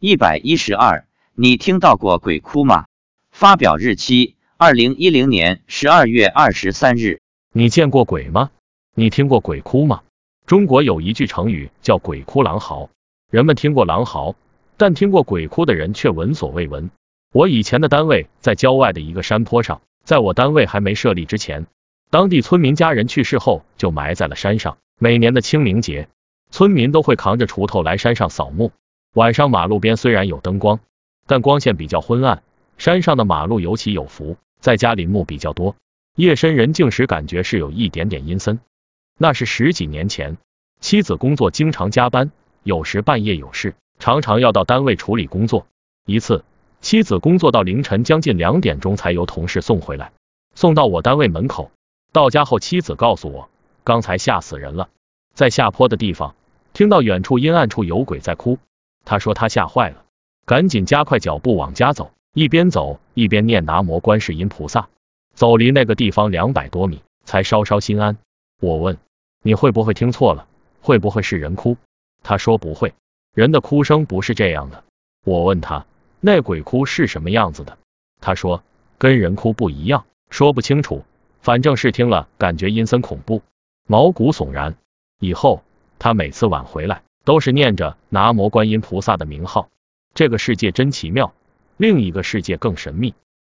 一百一十二，你听到过鬼哭吗？发表日期：二零一零年十二月二十三日。你见过鬼吗？你听过鬼哭吗？中国有一句成语叫“鬼哭狼嚎”，人们听过狼嚎，但听过鬼哭的人却闻所未闻。我以前的单位在郊外的一个山坡上，在我单位还没设立之前，当地村民家人去世后就埋在了山上。每年的清明节，村民都会扛着锄头来山上扫墓。晚上马路边虽然有灯光，但光线比较昏暗，山上的马路有起有伏，在家林木比较多，夜深人静时感觉是有一点点阴森。那是十几年前，妻子工作经常加班，有时半夜有事，常常要到单位处理工作。一次，妻子工作到凌晨将近两点钟才由同事送回来，送到我单位门口。到家后，妻子告诉我，刚才吓死人了，在下坡的地方听到远处阴暗处有鬼在哭。他说他吓坏了，赶紧加快脚步往家走，一边走一边念南无观世音菩萨。走离那个地方两百多米，才稍稍心安。我问你会不会听错了？会不会是人哭？他说不会，人的哭声不是这样的。我问他那鬼哭是什么样子的？他说跟人哭不一样，说不清楚，反正是听了感觉阴森恐怖，毛骨悚然。以后他每次晚回来。都是念着南无观音菩萨的名号，这个世界真奇妙，另一个世界更神秘。